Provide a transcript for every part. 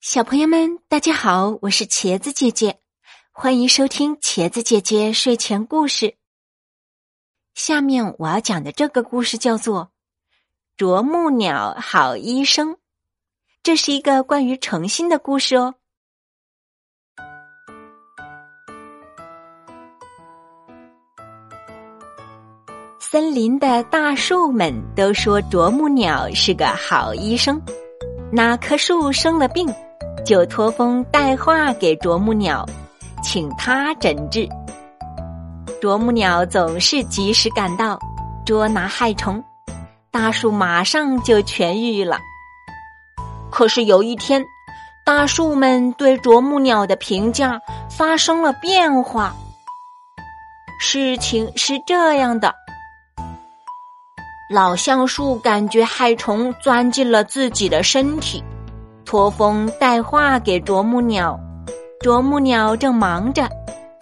小朋友们，大家好，我是茄子姐姐，欢迎收听茄子姐姐睡前故事。下面我要讲的这个故事叫做《啄木鸟好医生》，这是一个关于诚信的故事哦。森林的大树们都说啄木鸟是个好医生，哪棵树生了病？就托风带话给啄木鸟，请他诊治。啄木鸟总是及时赶到，捉拿害虫，大树马上就痊愈了。可是有一天，大树们对啄木鸟的评价发生了变化。事情是这样的：老橡树感觉害虫钻进了自己的身体。托风带话给啄木鸟，啄木鸟正忙着，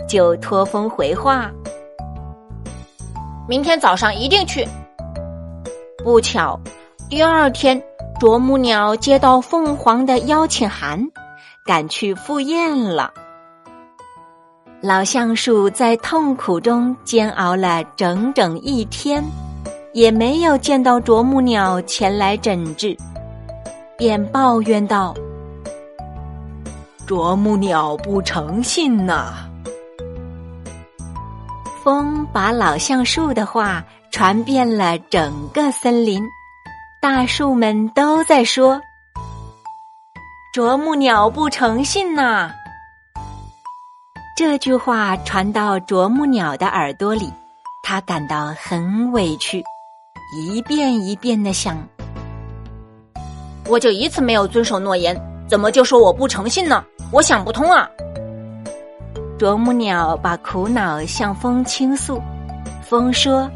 就托风回话：“明天早上一定去。”不巧，第二天啄木鸟接到凤凰的邀请函，赶去赴宴了。老橡树在痛苦中煎熬了整整一天，也没有见到啄木鸟前来诊治。便抱怨道：“啄木鸟不诚信呐！”风把老橡树的话传遍了整个森林，大树们都在说：“啄木鸟不诚信呐！”这句话传到啄木鸟的耳朵里，他感到很委屈，一遍一遍的想。我就一次没有遵守诺言，怎么就说我不诚信呢？我想不通啊！啄木鸟把苦恼向风倾诉，风说：“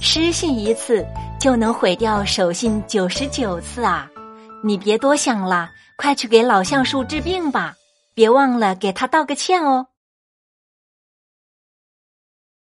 失信一次就能毁掉守信九十九次啊！你别多想了，快去给老橡树治病吧，别忘了给他道个歉哦。”